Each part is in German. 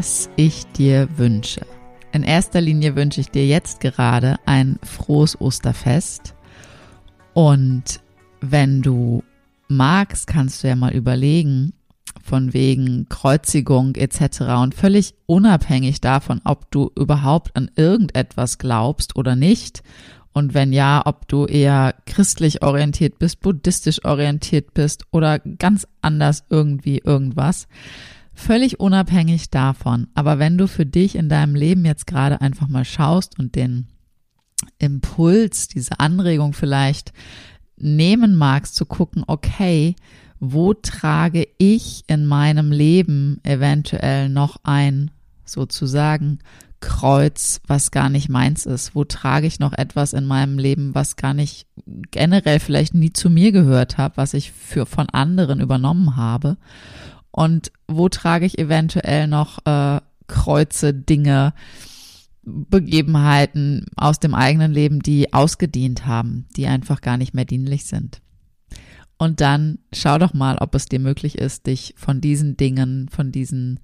Was ich dir wünsche. In erster Linie wünsche ich dir jetzt gerade ein frohes Osterfest. Und wenn du magst, kannst du ja mal überlegen, von wegen Kreuzigung etc. und völlig unabhängig davon, ob du überhaupt an irgendetwas glaubst oder nicht. Und wenn ja, ob du eher christlich orientiert bist, buddhistisch orientiert bist oder ganz anders irgendwie irgendwas. Völlig unabhängig davon. Aber wenn du für dich in deinem Leben jetzt gerade einfach mal schaust und den Impuls, diese Anregung vielleicht nehmen magst, zu gucken, okay, wo trage ich in meinem Leben eventuell noch ein, sozusagen, Kreuz, was gar nicht meins ist? Wo trage ich noch etwas in meinem Leben, was gar nicht generell vielleicht nie zu mir gehört hat, was ich für von anderen übernommen habe? Und wo trage ich eventuell noch äh, Kreuze, Dinge, Begebenheiten aus dem eigenen Leben, die ausgedient haben, die einfach gar nicht mehr dienlich sind. Und dann schau doch mal, ob es dir möglich ist, dich von diesen Dingen, von diesen,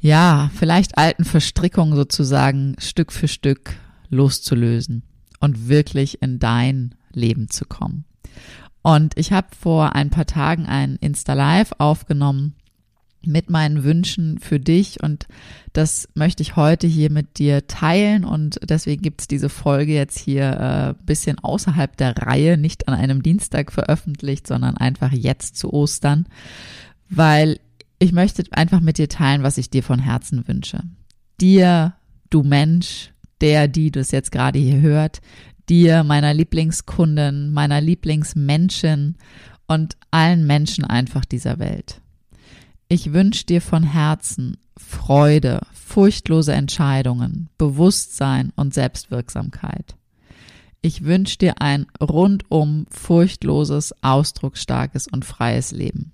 ja, vielleicht alten Verstrickungen sozusagen Stück für Stück loszulösen und wirklich in dein Leben zu kommen. Und ich habe vor ein paar Tagen ein Insta Live aufgenommen mit meinen Wünschen für dich und das möchte ich heute hier mit dir teilen und deswegen gibt's diese Folge jetzt hier äh, bisschen außerhalb der Reihe, nicht an einem Dienstag veröffentlicht, sondern einfach jetzt zu Ostern, weil ich möchte einfach mit dir teilen, was ich dir von Herzen wünsche. Dir, du Mensch, der, die das jetzt gerade hier hört, dir, meiner Lieblingskundin, meiner Lieblingsmenschen und allen Menschen einfach dieser Welt. Ich wünsche dir von Herzen Freude, furchtlose Entscheidungen, Bewusstsein und Selbstwirksamkeit. Ich wünsche dir ein rundum furchtloses, ausdrucksstarkes und freies Leben.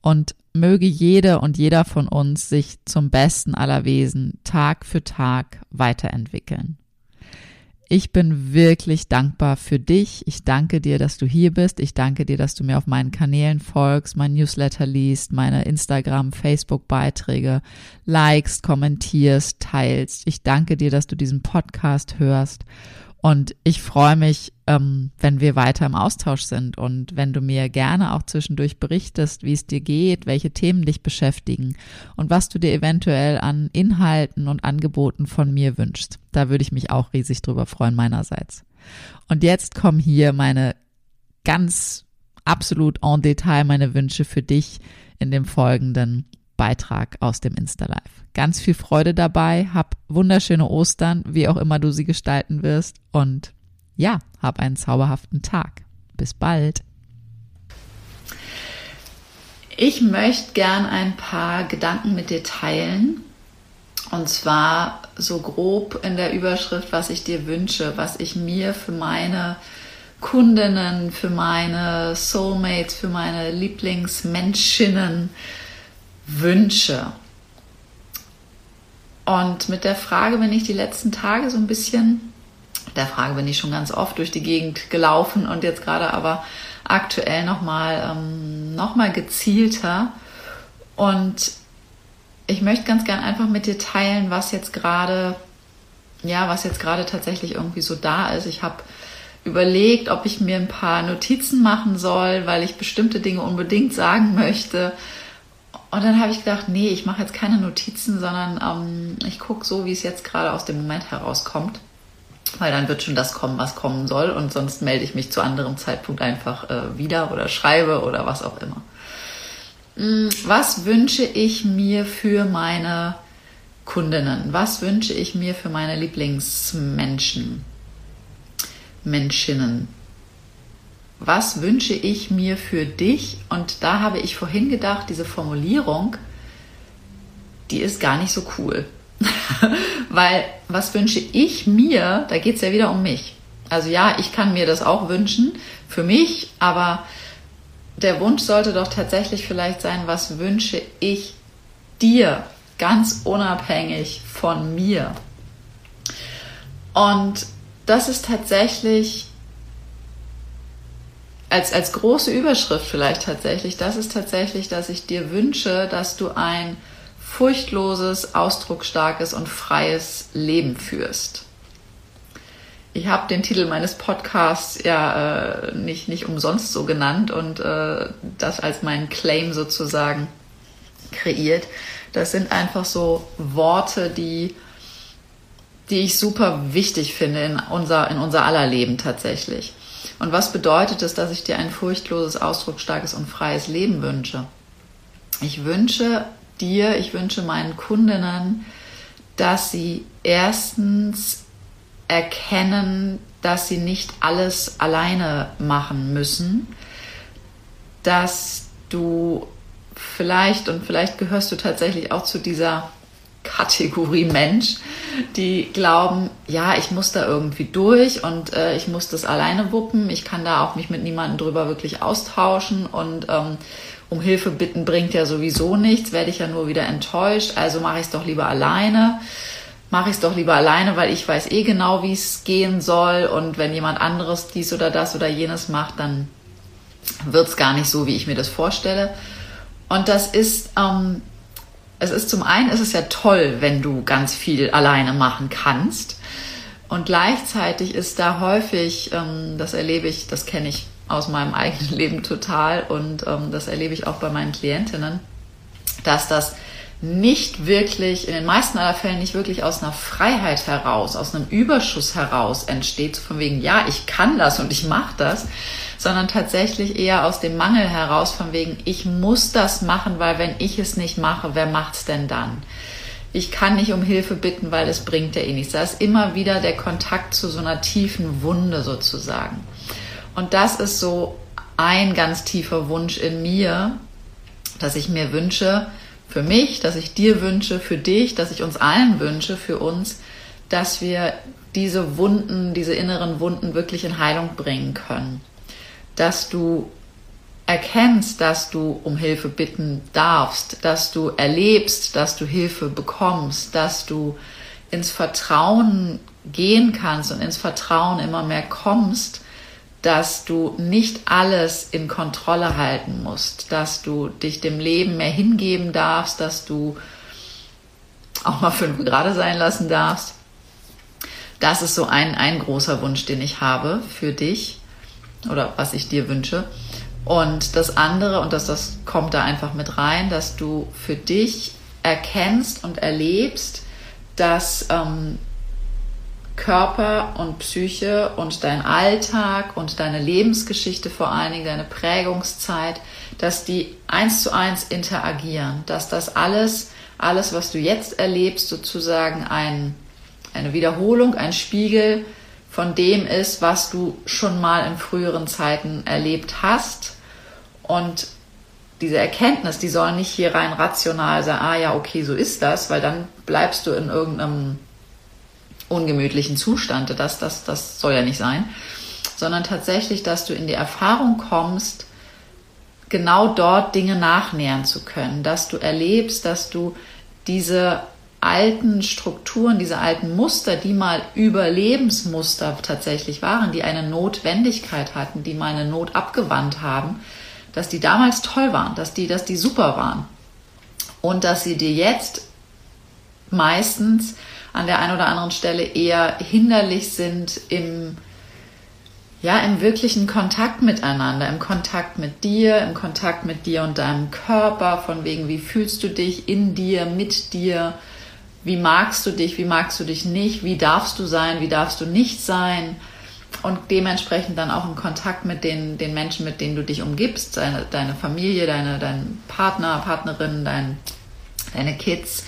Und möge jede und jeder von uns sich zum besten aller Wesen Tag für Tag weiterentwickeln. Ich bin wirklich dankbar für dich. Ich danke dir, dass du hier bist. Ich danke dir, dass du mir auf meinen Kanälen folgst, mein Newsletter liest, meine Instagram, Facebook Beiträge likest, kommentierst, teilst. Ich danke dir, dass du diesen Podcast hörst. Und ich freue mich, ähm, wenn wir weiter im Austausch sind und wenn du mir gerne auch zwischendurch berichtest, wie es dir geht, welche Themen dich beschäftigen und was du dir eventuell an Inhalten und Angeboten von mir wünschst. Da würde ich mich auch riesig drüber freuen meinerseits. Und jetzt kommen hier meine ganz absolut en Detail meine Wünsche für dich in dem folgenden Beitrag aus dem Insta Live. Ganz viel Freude dabei, hab wunderschöne Ostern, wie auch immer du sie gestalten wirst und ja, hab einen zauberhaften Tag. Bis bald. Ich möchte gern ein paar Gedanken mit dir teilen. Und zwar so grob in der Überschrift, was ich dir wünsche, was ich mir für meine Kundinnen, für meine Soulmates, für meine Lieblingsmenschinnen wünsche. Und mit der Frage bin ich die letzten Tage so ein bisschen, der Frage bin ich schon ganz oft durch die Gegend gelaufen und jetzt gerade aber aktuell nochmal ähm, noch gezielter. Und ich möchte ganz gern einfach mit dir teilen, was jetzt gerade, ja, was jetzt gerade tatsächlich irgendwie so da ist. Ich habe überlegt, ob ich mir ein paar Notizen machen soll, weil ich bestimmte Dinge unbedingt sagen möchte. Und dann habe ich gedacht, nee, ich mache jetzt keine Notizen, sondern ähm, ich gucke so, wie es jetzt gerade aus dem Moment herauskommt. weil dann wird schon das kommen, was kommen soll und sonst melde ich mich zu anderem Zeitpunkt einfach äh, wieder oder schreibe oder was auch immer. Mm, was wünsche ich mir für meine Kundinnen? Was wünsche ich mir für meine Lieblingsmenschen? Menschinnen? Was wünsche ich mir für dich? Und da habe ich vorhin gedacht, diese Formulierung, die ist gar nicht so cool. Weil was wünsche ich mir? Da geht es ja wieder um mich. Also ja, ich kann mir das auch wünschen für mich, aber der Wunsch sollte doch tatsächlich vielleicht sein, was wünsche ich dir, ganz unabhängig von mir. Und das ist tatsächlich als, als große Überschrift vielleicht tatsächlich, das ist tatsächlich, dass ich dir wünsche, dass du ein furchtloses, ausdrucksstarkes und freies Leben führst. Ich habe den Titel meines Podcasts ja äh, nicht, nicht umsonst so genannt und äh, das als meinen Claim sozusagen kreiert. Das sind einfach so Worte, die, die ich super wichtig finde in unser, in unser aller Leben tatsächlich. Und was bedeutet es, dass ich dir ein furchtloses, ausdrucksstarkes und freies Leben wünsche? Ich wünsche dir, ich wünsche meinen Kundinnen, dass sie erstens erkennen, dass sie nicht alles alleine machen müssen, dass du vielleicht, und vielleicht gehörst du tatsächlich auch zu dieser Kategorie Mensch, die glauben, ja, ich muss da irgendwie durch und äh, ich muss das alleine wuppen. Ich kann da auch mich mit niemandem drüber wirklich austauschen und ähm, um Hilfe bitten bringt ja sowieso nichts, werde ich ja nur wieder enttäuscht. Also mache ich es doch lieber alleine. Mache ich es doch lieber alleine, weil ich weiß eh genau, wie es gehen soll. Und wenn jemand anderes dies oder das oder jenes macht, dann wird es gar nicht so, wie ich mir das vorstelle. Und das ist ähm, es ist zum einen ist es ja toll, wenn du ganz viel alleine machen kannst. Und gleichzeitig ist da häufig, ähm, das erlebe ich, das kenne ich aus meinem eigenen Leben total und ähm, das erlebe ich auch bei meinen Klientinnen, dass das nicht wirklich, in den meisten aller Fällen nicht wirklich aus einer Freiheit heraus, aus einem Überschuss heraus entsteht, von wegen, ja, ich kann das und ich mache das, sondern tatsächlich eher aus dem Mangel heraus, von wegen, ich muss das machen, weil wenn ich es nicht mache, wer macht's denn dann? Ich kann nicht um Hilfe bitten, weil es bringt ja eh nichts. Da ist immer wieder der Kontakt zu so einer tiefen Wunde sozusagen. Und das ist so ein ganz tiefer Wunsch in mir, dass ich mir wünsche, für mich, dass ich dir wünsche, für dich, dass ich uns allen wünsche, für uns, dass wir diese Wunden, diese inneren Wunden wirklich in Heilung bringen können dass du erkennst, dass du um Hilfe bitten darfst, dass du erlebst, dass du Hilfe bekommst, dass du ins Vertrauen gehen kannst und ins Vertrauen immer mehr kommst, dass du nicht alles in Kontrolle halten musst, dass du dich dem Leben mehr hingeben darfst, dass du auch mal fünf gerade sein lassen darfst. Das ist so ein, ein großer Wunsch, den ich habe für dich oder was ich dir wünsche. Und das andere, und das, das kommt da einfach mit rein, dass du für dich erkennst und erlebst, dass ähm, Körper und Psyche und dein Alltag und deine Lebensgeschichte vor allen Dingen, deine Prägungszeit, dass die eins zu eins interagieren, dass das alles, alles, was du jetzt erlebst, sozusagen ein, eine Wiederholung, ein Spiegel von dem ist, was du schon mal in früheren Zeiten erlebt hast. Und diese Erkenntnis, die soll nicht hier rein rational sein, ah ja, okay, so ist das, weil dann bleibst du in irgendeinem ungemütlichen Zustand. Das, das, das soll ja nicht sein. Sondern tatsächlich, dass du in die Erfahrung kommst, genau dort Dinge nachnähern zu können, dass du erlebst, dass du diese alten Strukturen, diese alten Muster, die mal Überlebensmuster tatsächlich waren, die eine Notwendigkeit hatten, die mal eine Not abgewandt haben, dass die damals toll waren, dass die, dass die super waren. Und dass sie dir jetzt meistens an der einen oder anderen Stelle eher hinderlich sind im, ja, im wirklichen Kontakt miteinander, im Kontakt mit dir, im Kontakt mit dir und deinem Körper, von wegen, wie fühlst du dich in dir, mit dir, wie magst du dich, wie magst du dich nicht, wie darfst du sein, wie darfst du nicht sein? Und dementsprechend dann auch in Kontakt mit den, den Menschen, mit denen du dich umgibst, deine, deine Familie, deine, dein Partner, Partnerin, dein, deine Kids,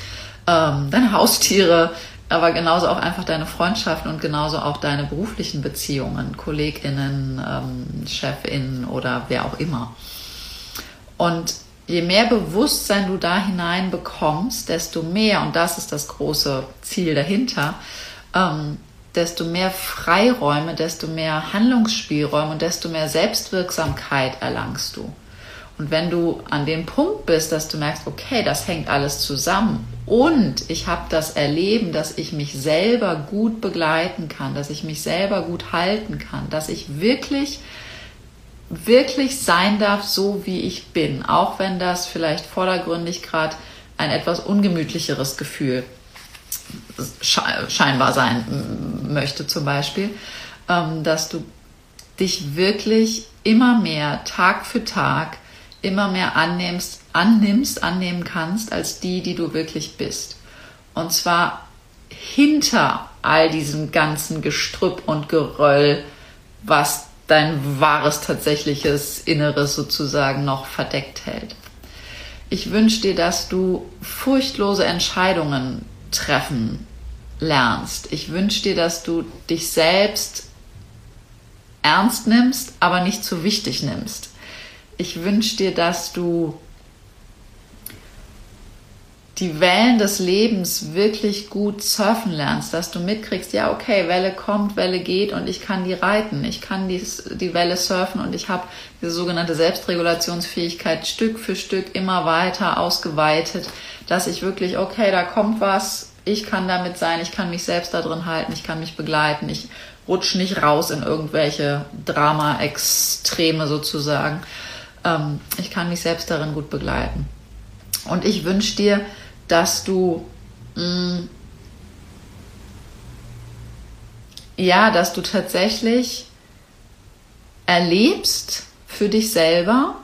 ähm, deine Haustiere, aber genauso auch einfach deine Freundschaften und genauso auch deine beruflichen Beziehungen, KollegInnen, ähm, ChefInnen oder wer auch immer. Und je mehr Bewusstsein du da hinein bekommst, desto mehr, und das ist das große Ziel dahinter, ähm, desto mehr Freiräume, desto mehr Handlungsspielräume und desto mehr Selbstwirksamkeit erlangst du. Und wenn du an dem Punkt bist, dass du merkst, okay, das hängt alles zusammen und ich habe das Erleben, dass ich mich selber gut begleiten kann, dass ich mich selber gut halten kann, dass ich wirklich, wirklich sein darf, so wie ich bin, auch wenn das vielleicht vordergründig gerade ein etwas ungemütlicheres Gefühl scheinbar sein möchte zum Beispiel, ähm, dass du dich wirklich immer mehr Tag für Tag immer mehr annimmst, annimmst, annehmen kannst als die, die du wirklich bist. Und zwar hinter all diesem ganzen Gestrüpp und Geröll, was dein wahres, tatsächliches Inneres sozusagen noch verdeckt hält. Ich wünsche dir, dass du furchtlose Entscheidungen treffen lernst. Ich wünsche dir, dass du dich selbst ernst nimmst, aber nicht zu wichtig nimmst ich wünsche dir, dass du die Wellen des Lebens wirklich gut surfen lernst, dass du mitkriegst, ja, okay, Welle kommt, Welle geht und ich kann die reiten, ich kann die, die Welle surfen und ich habe diese sogenannte Selbstregulationsfähigkeit Stück für Stück immer weiter ausgeweitet, dass ich wirklich, okay, da kommt was, ich kann damit sein, ich kann mich selbst da drin halten, ich kann mich begleiten, ich rutsch nicht raus in irgendwelche Drama-Extreme sozusagen ähm, ich kann mich selbst darin gut begleiten. Und ich wünsche dir, dass du mh, mm, ja, dass du tatsächlich erlebst für dich selber,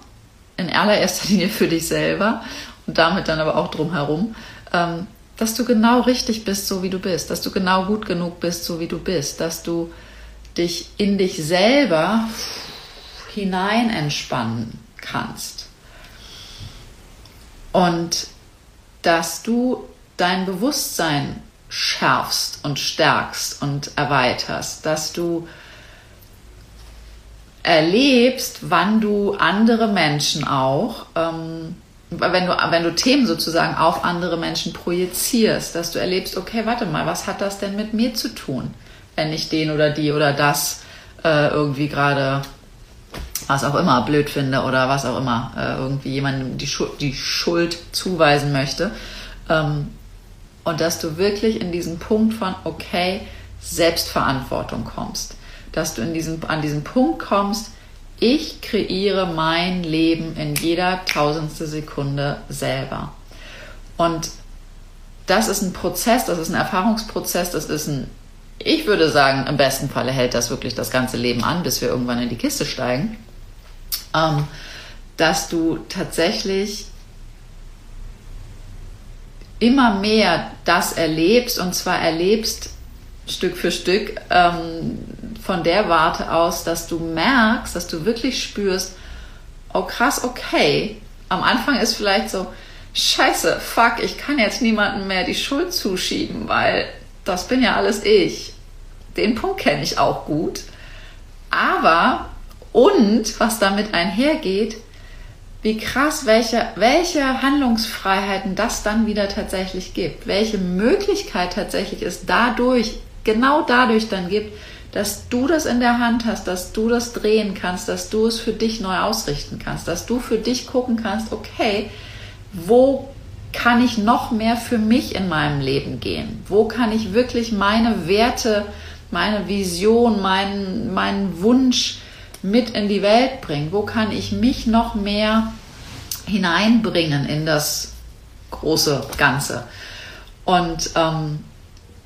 in allererster Linie für dich selber und damit dann aber auch drumherum, ähm, dass du genau richtig bist, so wie du bist, dass du genau gut genug bist, so wie du bist, dass du dich in dich selber hinein entspannen kannst. Und dass du dein Bewusstsein schärfst und stärkst und erweiterst, dass du erlebst, wann du andere Menschen auch, ähm, wenn du, wenn du Themen sozusagen auf andere Menschen projizierst, dass du erlebst, okay, warte mal, was hat das denn mit mir zu tun, wenn ich den oder die oder das äh, irgendwie gerade was auch immer blöd finde oder was auch immer äh, irgendwie jemandem die, Schuld, die Schuld zuweisen möchte. Ähm, und dass du wirklich in diesen Punkt von, okay, Selbstverantwortung kommst. Dass du in diesem, an diesen Punkt kommst, ich kreiere mein Leben in jeder tausendste Sekunde selber. Und das ist ein Prozess, das ist ein Erfahrungsprozess, das ist ein, ich würde sagen, im besten Falle hält das wirklich das ganze Leben an, bis wir irgendwann in die Kiste steigen ähm, dass du tatsächlich immer mehr das erlebst und zwar erlebst Stück für Stück ähm, von der Warte aus, dass du merkst, dass du wirklich spürst, oh krass, okay. Am Anfang ist vielleicht so, scheiße, fuck, ich kann jetzt niemandem mehr die Schuld zuschieben, weil das bin ja alles ich. Den Punkt kenne ich auch gut. Aber und was damit einhergeht, wie krass, welche, welche Handlungsfreiheiten das dann wieder tatsächlich gibt, welche Möglichkeit tatsächlich es dadurch, genau dadurch dann gibt, dass du das in der Hand hast, dass du das drehen kannst, dass du es für dich neu ausrichten kannst, dass du für dich gucken kannst, okay, wo kann ich noch mehr für mich in meinem Leben gehen? Wo kann ich wirklich meine Werte, meine Vision, meinen, meinen Wunsch, mit in die Welt bringen? Wo kann ich mich noch mehr hineinbringen in das große Ganze? Und ähm,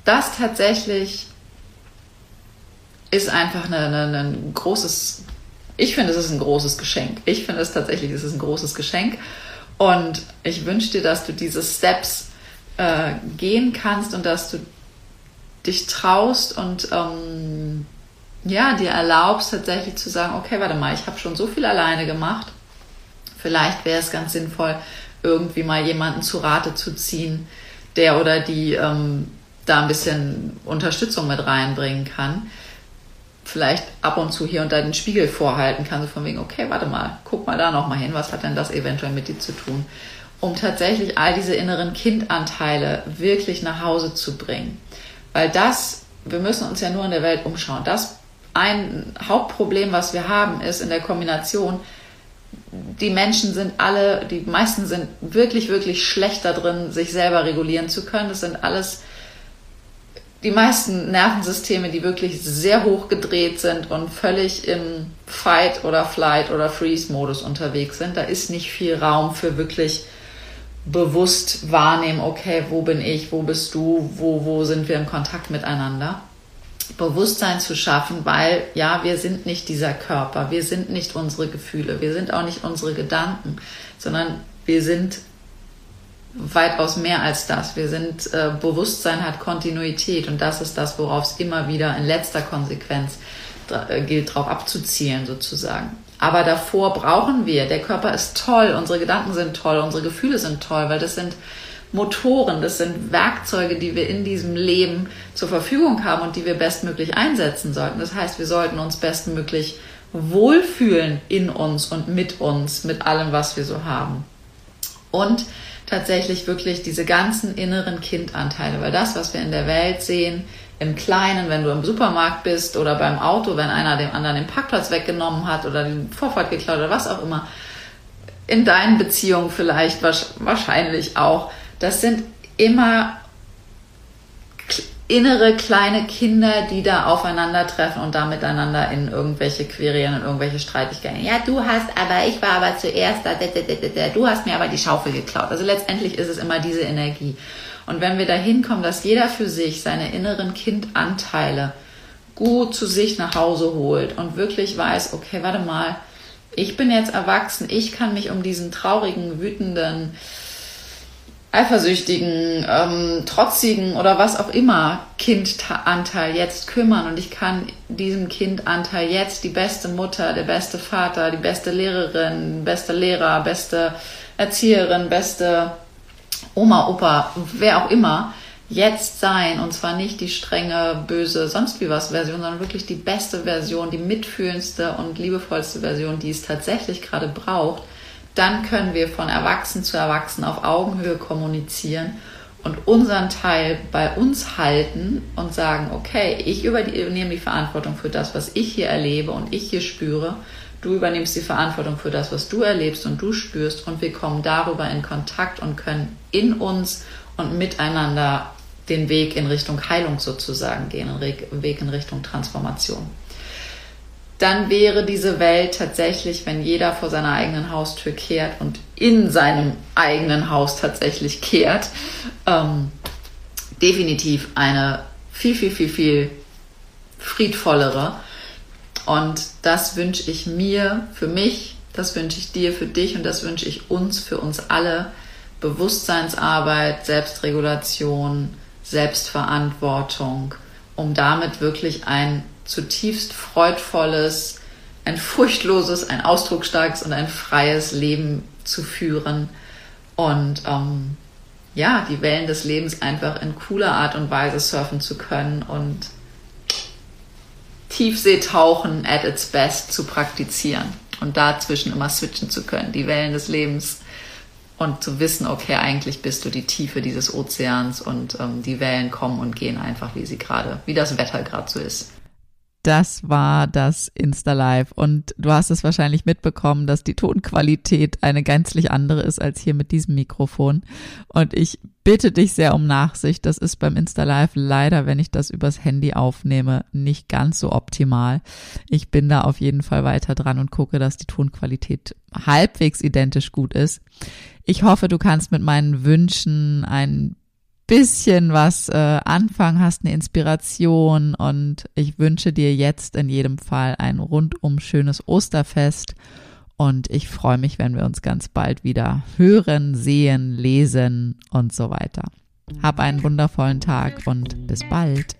das tatsächlich ist einfach eine, eine, ein großes, ich finde, es ist ein großes Geschenk. Ich finde es tatsächlich, es ist ein großes Geschenk. Und ich wünsche dir, dass du diese Steps äh, gehen kannst und dass du dich traust und ähm, ja, dir erlaubst tatsächlich zu sagen, okay, warte mal, ich habe schon so viel alleine gemacht. Vielleicht wäre es ganz sinnvoll, irgendwie mal jemanden zu Rate zu ziehen, der oder die ähm, da ein bisschen Unterstützung mit reinbringen kann. Vielleicht ab und zu hier und da den Spiegel vorhalten kann, so von wegen, okay, warte mal, guck mal da nochmal hin, was hat denn das eventuell mit dir zu tun? Um tatsächlich all diese inneren Kindanteile wirklich nach Hause zu bringen. Weil das, wir müssen uns ja nur in der Welt umschauen. Das ein Hauptproblem, was wir haben, ist in der Kombination, die Menschen sind alle, die meisten sind wirklich, wirklich schlecht da drin, sich selber regulieren zu können. Das sind alles die meisten Nervensysteme, die wirklich sehr hoch gedreht sind und völlig im Fight oder Flight oder Freeze-Modus unterwegs sind. Da ist nicht viel Raum für wirklich bewusst wahrnehmen, okay, wo bin ich, wo bist du, wo, wo sind wir im Kontakt miteinander. Bewusstsein zu schaffen, weil ja, wir sind nicht dieser Körper, wir sind nicht unsere Gefühle, wir sind auch nicht unsere Gedanken, sondern wir sind weitaus mehr als das. Wir sind, äh, Bewusstsein hat Kontinuität und das ist das, worauf es immer wieder in letzter Konsequenz äh, gilt, darauf abzuzielen sozusagen. Aber davor brauchen wir, der Körper ist toll, unsere Gedanken sind toll, unsere Gefühle sind toll, weil das sind Motoren, das sind Werkzeuge, die wir in diesem Leben zur Verfügung haben und die wir bestmöglich einsetzen sollten. Das heißt, wir sollten uns bestmöglich wohlfühlen in uns und mit uns, mit allem, was wir so haben. Und tatsächlich wirklich diese ganzen inneren Kindanteile, weil das, was wir in der Welt sehen, im Kleinen, wenn du im Supermarkt bist oder beim Auto, wenn einer dem anderen den Parkplatz weggenommen hat oder den Vorfahrt geklaut oder was auch immer, in deinen Beziehungen vielleicht wahrscheinlich auch, das sind immer innere kleine Kinder, die da aufeinandertreffen und da miteinander in irgendwelche Querien und irgendwelche Streitigkeiten. Ja, du hast aber, ich war aber zuerst da, du hast mir aber die Schaufel geklaut. Also letztendlich ist es immer diese Energie. Und wenn wir da hinkommen, dass jeder für sich seine inneren Kindanteile gut zu sich nach Hause holt und wirklich weiß, okay, warte mal, ich bin jetzt erwachsen, ich kann mich um diesen traurigen, wütenden, eifersüchtigen, ähm, trotzigen oder was auch immer Kindanteil jetzt kümmern. Und ich kann diesem Kindanteil jetzt die beste Mutter, der beste Vater, die beste Lehrerin, beste Lehrer, beste Erzieherin, beste Oma, Opa, wer auch immer jetzt sein. Und zwar nicht die strenge, böse, sonst wie was Version, sondern wirklich die beste Version, die mitfühlendste und liebevollste Version, die es tatsächlich gerade braucht dann können wir von Erwachsen zu Erwachsen auf Augenhöhe kommunizieren und unseren Teil bei uns halten und sagen, okay, ich übernehme die Verantwortung für das, was ich hier erlebe und ich hier spüre. Du übernimmst die Verantwortung für das, was du erlebst und du spürst und wir kommen darüber in Kontakt und können in uns und miteinander den Weg in Richtung Heilung sozusagen gehen, den Weg in Richtung Transformation dann wäre diese Welt tatsächlich, wenn jeder vor seiner eigenen Haustür kehrt und in seinem eigenen Haus tatsächlich kehrt, ähm, definitiv eine viel, viel, viel, viel friedvollere. Und das wünsche ich mir für mich, das wünsche ich dir für dich und das wünsche ich uns für uns alle. Bewusstseinsarbeit, Selbstregulation, Selbstverantwortung, um damit wirklich ein zutiefst freudvolles, ein furchtloses, ein ausdrucksstarkes und ein freies Leben zu führen. Und ähm, ja, die Wellen des Lebens einfach in cooler Art und Weise surfen zu können und Tiefseetauchen at its best zu praktizieren und dazwischen immer switchen zu können, die Wellen des Lebens und zu wissen, okay, eigentlich bist du die Tiefe dieses Ozeans und ähm, die Wellen kommen und gehen einfach, wie sie gerade, wie das Wetter gerade so ist das war das Insta-Live. Und du hast es wahrscheinlich mitbekommen, dass die Tonqualität eine gänzlich andere ist als hier mit diesem Mikrofon. Und ich bitte dich sehr um Nachsicht. Das ist beim Insta-Live leider, wenn ich das übers Handy aufnehme, nicht ganz so optimal. Ich bin da auf jeden Fall weiter dran und gucke, dass die Tonqualität halbwegs identisch gut ist. Ich hoffe, du kannst mit meinen Wünschen ein bisschen was äh, anfangen, hast eine Inspiration und ich wünsche dir jetzt in jedem Fall ein rundum schönes Osterfest und ich freue mich, wenn wir uns ganz bald wieder hören, sehen, lesen und so weiter. Hab einen wundervollen Tag und bis bald.